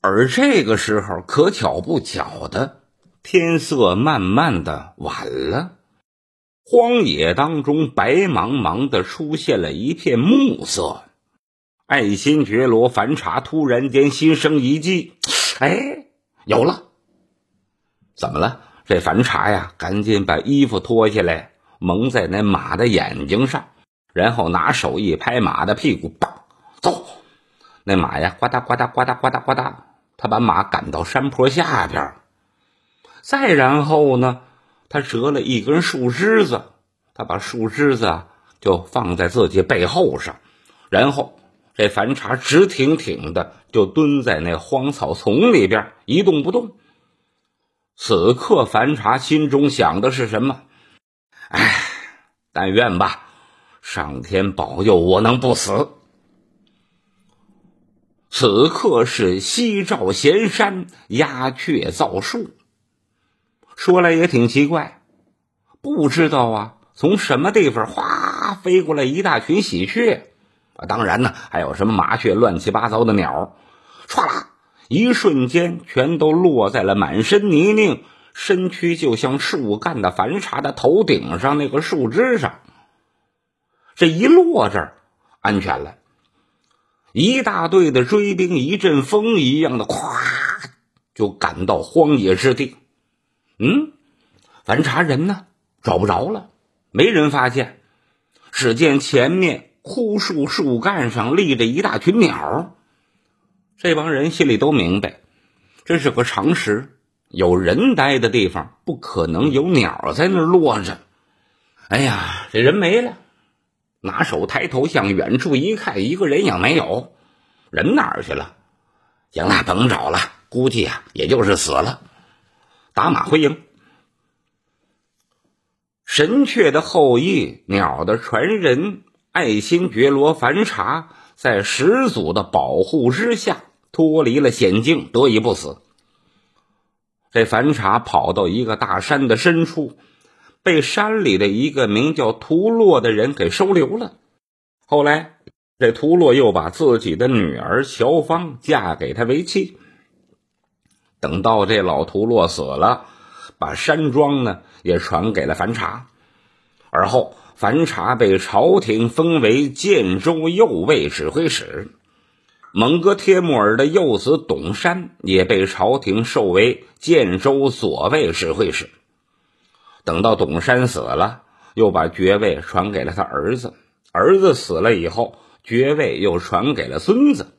而这个时候，可巧不巧的，天色慢慢的晚了，荒野当中白茫茫的出现了一片暮色。爱新觉罗樊茶突然间心生一计，哎，有了！怎么了？这樊茶呀，赶紧把衣服脱下来，蒙在那马的眼睛上，然后拿手一拍马的屁股，棒，走！那马呀，呱嗒呱嗒呱嗒呱嗒呱嗒，他把马赶到山坡下边。再然后呢，他折了一根树枝子，他把树枝子就放在自己背后上，然后。这樊茶直挺挺的就蹲在那荒草丛里边一动不动。此刻樊茶心中想的是什么？哎，但愿吧，上天保佑我能不死。此刻是夕照闲山，鸦雀噪树。说来也挺奇怪，不知道啊，从什么地方哗飞过来一大群喜鹊。啊，当然呢，还有什么麻雀、乱七八糟的鸟，唰啦，一瞬间全都落在了满身泥泞、身躯就像树干的繁茶的头顶上那个树枝上。这一落这儿，安全了。一大队的追兵，一阵风一样的，咵，就赶到荒野之地。嗯，樊茶人呢？找不着了，没人发现。只见前面。枯树树干上立着一大群鸟，这帮人心里都明白，这是个常识。有人待的地方，不可能有鸟在那儿落着。哎呀，这人没了，拿手抬头向远处一看，一个人影没有，人哪儿去了？行了，甭找了，估计啊，也就是死了。打马回营。神雀的后裔，鸟的传人。爱新觉罗凡察在始祖的保护之下脱离了险境，得以不死。这樊茶跑到一个大山的深处，被山里的一个名叫图洛的人给收留了。后来，这图洛又把自己的女儿乔芳嫁给他为妻。等到这老图洛死了，把山庄呢也传给了樊茶，而后。樊茶被朝廷封为建州右卫指挥使，蒙哥帖木儿的幼子董山也被朝廷授为建州左卫指挥使。等到董山死了，又把爵位传给了他儿子，儿子死了以后，爵位又传给了孙子，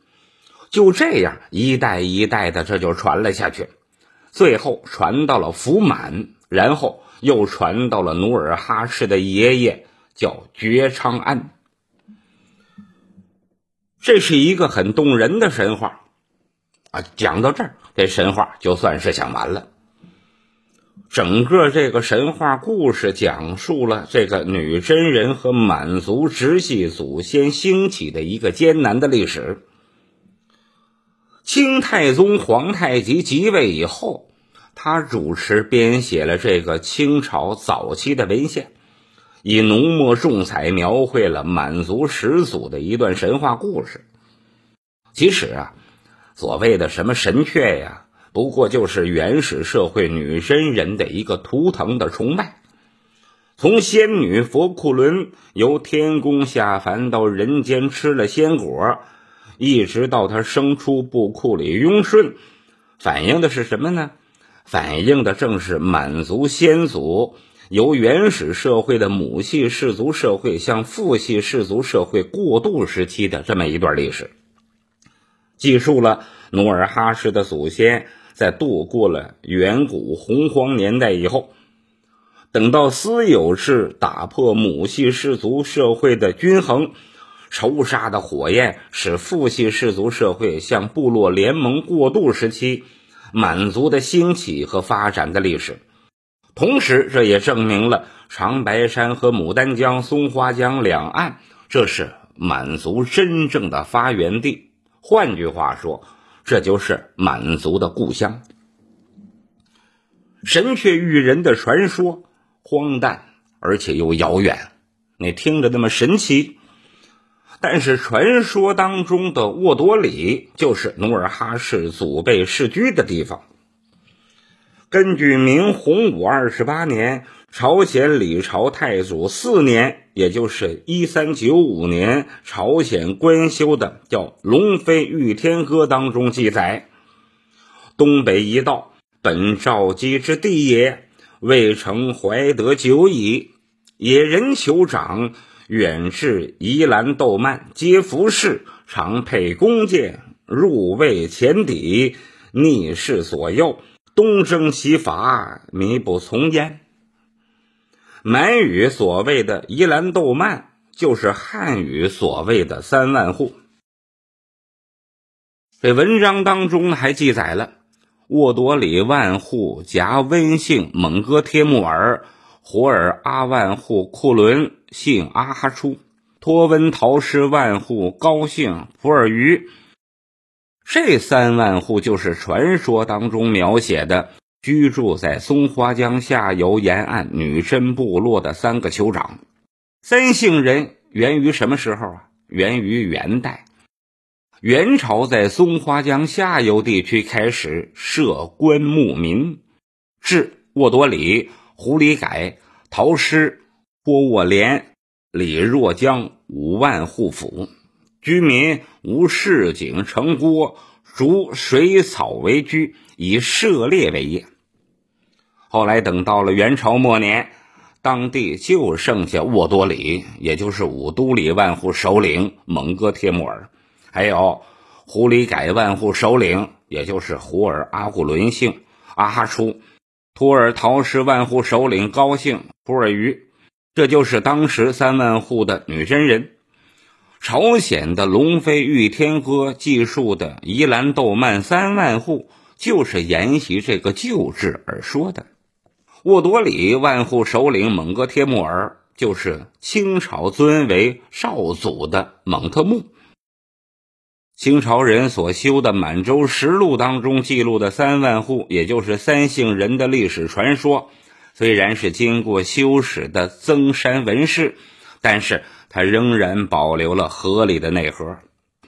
就这样一代一代的这就传了下去，最后传到了福满，然后又传到了努尔哈赤的爷爷。叫觉昌安，这是一个很动人的神话啊！讲到这儿，这神话就算是讲完了。整个这个神话故事讲述了这个女真人和满族直系祖先兴起的一个艰难的历史。清太宗皇太极即位以后，他主持编写了这个清朝早期的文献。以浓墨重彩描绘了满族始祖的一段神话故事。其实啊，所谓的什么神雀呀，不过就是原始社会女真人的一个图腾的崇拜。从仙女佛库伦由天宫下凡到人间吃了仙果，一直到她生出布库里雍顺，反映的是什么呢？反映的正是满族先祖。由原始社会的母系氏族社会向父系氏族社会过渡时期的这么一段历史，记述了努尔哈赤的祖先在度过了远古洪荒年代以后，等到私有制打破母系氏族社会的均衡，仇杀的火焰使父系氏族社会向部落联盟过渡时期，满族的兴起和发展的历史。同时，这也证明了长白山和牡丹江、松花江两岸，这是满族真正的发源地。换句话说，这就是满族的故乡。神雀育人的传说，荒诞而且又遥远，你听着那么神奇。但是传说当中的沃多里就是努尔哈赤祖辈世居的地方。根据明洪武二十八年，朝鲜李朝太祖四年，也就是一三九五年，朝鲜官修的叫《龙飞御天歌》当中记载：“东北一道，本赵姬之地也，未成怀德久矣。野人酋长远至宜兰窦曼，皆服侍，常佩弓箭，入卫前邸，逆势左右。”东征西伐，弥不从焉。满语所谓的伊兰豆曼，就是汉语所谓的三万户。这文章当中还记载了沃多里万户夹温姓蒙哥帖木儿，胡尔阿万户库伦姓阿哈出，托温陶师万户高姓普尔鱼。这三万户就是传说当中描写的居住在松花江下游沿岸女真部落的三个酋长。三姓人源于什么时候啊？源于元代，元朝在松花江下游地区开始设官牧民，置沃多里、胡里改、陶师、波沃连、李若江五万户府。居民无市井城郭，逐水草为居，以涉猎为业。后来等到了元朝末年，当地就剩下沃多里，也就是五都里万户首领蒙哥帖木儿，还有胡里改万户首领，也就是胡尔阿古伦姓阿哈出，图尔陶氏万户首领高姓普尔瑜，这就是当时三万户的女真人。朝鲜的《龙飞御天歌》记述的宜兰豆曼三万户，就是沿袭这个旧制而说的。沃多里万户首领蒙哥帖木儿，就是清朝尊为少祖的蒙特木。清朝人所修的《满洲实录》当中记录的三万户，也就是三姓人的历史传说，虽然是经过修史的增删文饰，但是。他仍然保留了合理的内核，《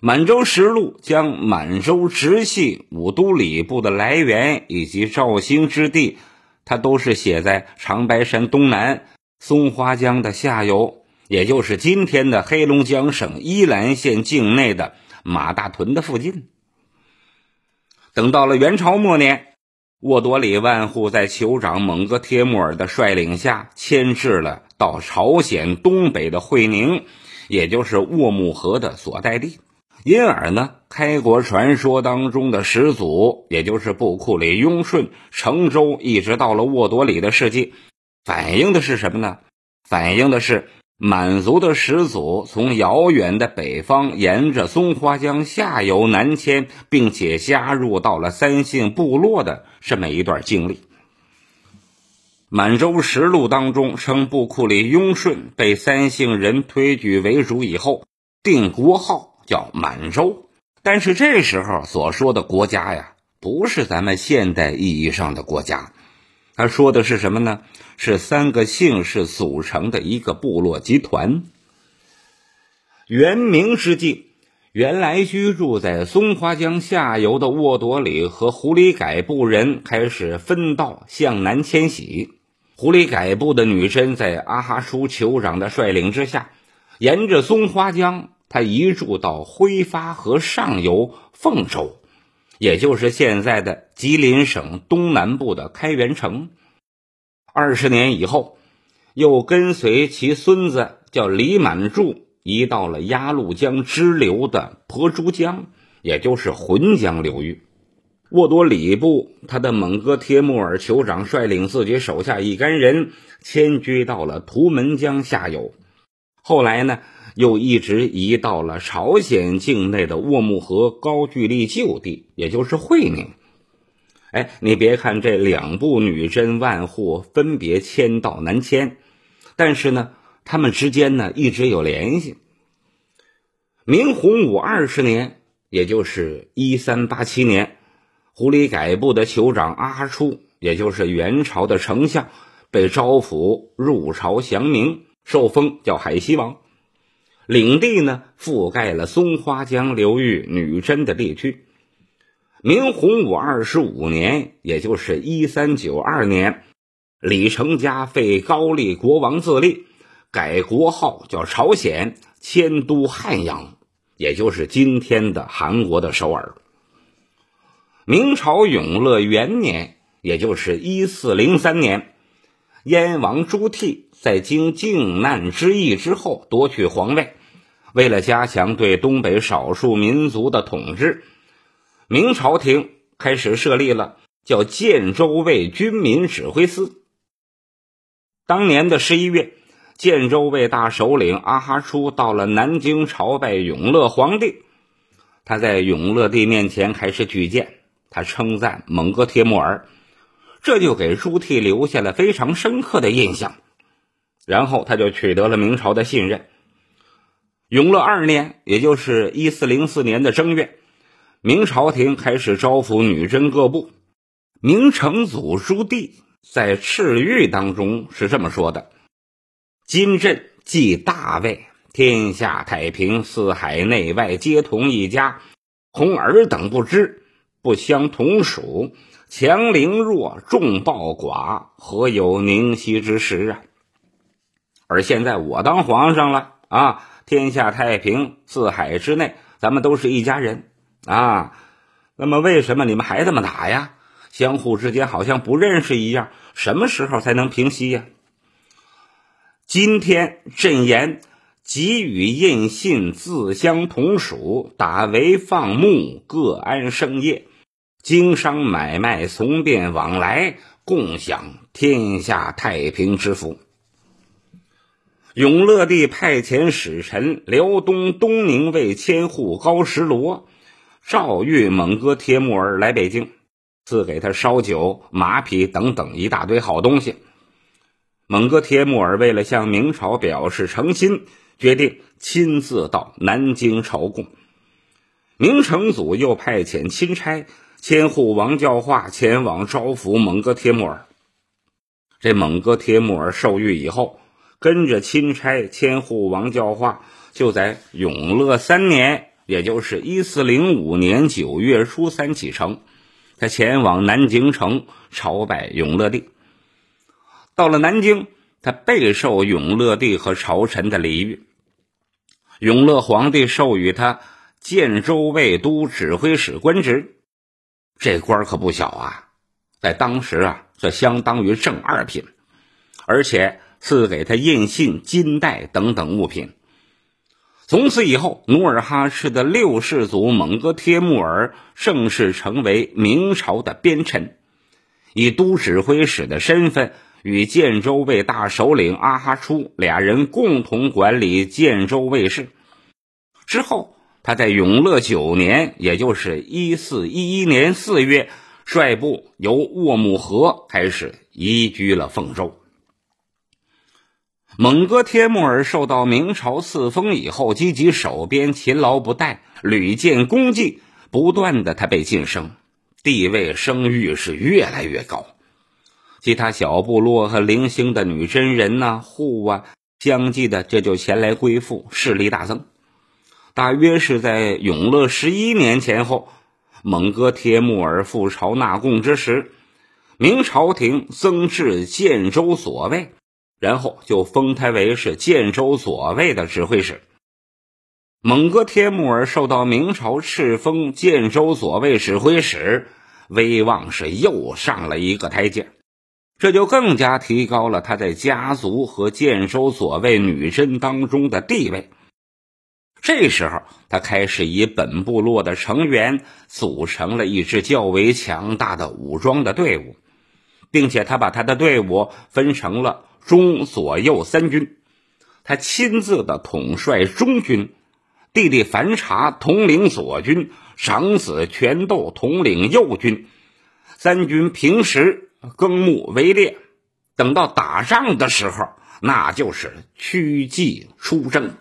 满洲实录》将满洲直系五都礼部的来源以及肇兴之地，它都是写在长白山东南松花江的下游，也就是今天的黑龙江省依兰县境内的马大屯的附近。等到了元朝末年。沃多里万户在酋长蒙哥帖木儿的率领下迁至了到朝鲜东北的会宁，也就是沃木河的所在地。因而呢，开国传说当中的始祖，也就是布库里雍顺乘舟一直到了沃多里的事迹，反映的是什么呢？反映的是。满族的始祖从遥远的北方沿着松花江下游南迁，并且加入到了三姓部落的这么一段经历。《满洲实录》当中称，布库里雍顺被三姓人推举为主以后，定国号叫满洲。但是这时候所说的国家呀，不是咱们现代意义上的国家。他说的是什么呢？是三个姓氏组成的一个部落集团。元明之际，原来居住在松花江下游的沃朵里和狐狸改部人开始分道向南迁徙。狐狸改部的女真在阿哈舒酋长的率领之下，沿着松花江，他移住到挥发河上游凤州。也就是现在的吉林省东南部的开元城。二十年以后，又跟随其孙子叫李满柱，移到了鸭绿江支流的婆珠江，也就是浑江流域。沃多里部他的蒙哥帖木儿酋长率领自己手下一干人迁居到了图门江下游。后来呢？又一直移到了朝鲜境内的沃木河高句丽旧地，也就是会宁。哎，你别看这两部女真万户分别迁到南迁，但是呢，他们之间呢一直有联系。明洪武二十年，也就是一三八七年，狐狸改部的酋长阿初，也就是元朝的丞相，被招抚入朝降明，受封叫海西王。领地呢覆盖了松花江流域女真的地区。明洪武二十五年，也就是一三九二年，李成家废高丽国王自立，改国号叫朝鲜，迁都汉阳，也就是今天的韩国的首尔。明朝永乐元年，也就是一四零三年，燕王朱棣在经靖难之役之后夺取皇位，为了加强对东北少数民族的统治。明朝廷开始设立了叫建州卫军民指挥司。当年的十一月，建州卫大首领阿哈出到了南京朝拜永乐皇帝。他在永乐帝面前开始举荐，他称赞蒙哥帖木儿，这就给朱棣留下了非常深刻的印象。然后他就取得了明朝的信任。永乐二年，也就是一四零四年的正月。明朝廷开始招抚女真各部。明成祖朱棣在敕谕当中是这么说的：“今朕即大魏，天下太平，四海内外皆同一家。恐尔等不知，不相同属，强凌弱，众暴寡，何有宁息之时啊？而现在我当皇上了啊！天下太平，四海之内，咱们都是一家人。”啊，那么为什么你们还这么打呀？相互之间好像不认识一样，什么时候才能平息呀？今天朕言，给予印信，自相同属，打为放牧，各安生业，经商买卖，从便往来，共享天下太平之福。永乐帝派遣使臣辽东东宁卫千户高石罗。诏谕蒙哥帖木儿来北京，赐给他烧酒、马匹等等一大堆好东西。蒙哥帖木儿为了向明朝表示诚心，决定亲自到南京朝贡。明成祖又派遣钦差千户王教化前往招抚蒙哥帖木儿。这蒙哥帖木儿受谕以后，跟着钦差千户王教化，就在永乐三年。也就是一四零五年九月初三启程，他前往南京城朝拜永乐帝。到了南京，他备受永乐帝和朝臣的礼遇。永乐皇帝授予他建州卫都指挥使官职，这官可不小啊，在当时啊，这相当于正二品，而且赐给他印信、金带等等物品。从此以后，努尔哈赤的六世祖蒙哥帖木儿正式成为明朝的边臣，以都指挥使的身份与建州卫大首领阿哈出俩人共同管理建州卫事。之后，他在永乐九年，也就是一四一一年四月，率部由沃木河开始移居了凤州。蒙哥帖木儿受到明朝赐封以后，积极守边，勤劳不怠，屡建功绩，不断的他被晋升，地位声誉是越来越高。其他小部落和零星的女真人呐、户啊，相继的这就前来归附，势力大增。大约是在永乐十一年前后，蒙哥帖木儿赴朝纳贡之时，明朝廷增置建州所尉。然后就封他为是建州左卫的指挥使。蒙哥帖木儿受到明朝敕封建州左卫指挥使，威望是又上了一个台阶，这就更加提高了他在家族和建州左卫女真当中的地位。这时候，他开始以本部落的成员组成了一支较为强大的武装的队伍，并且他把他的队伍分成了。中左右三军，他亲自的统帅中军，弟弟樊察统领左军，长子全斗统领右军。三军平时耕牧围猎，等到打仗的时候，那就是趋吉出征。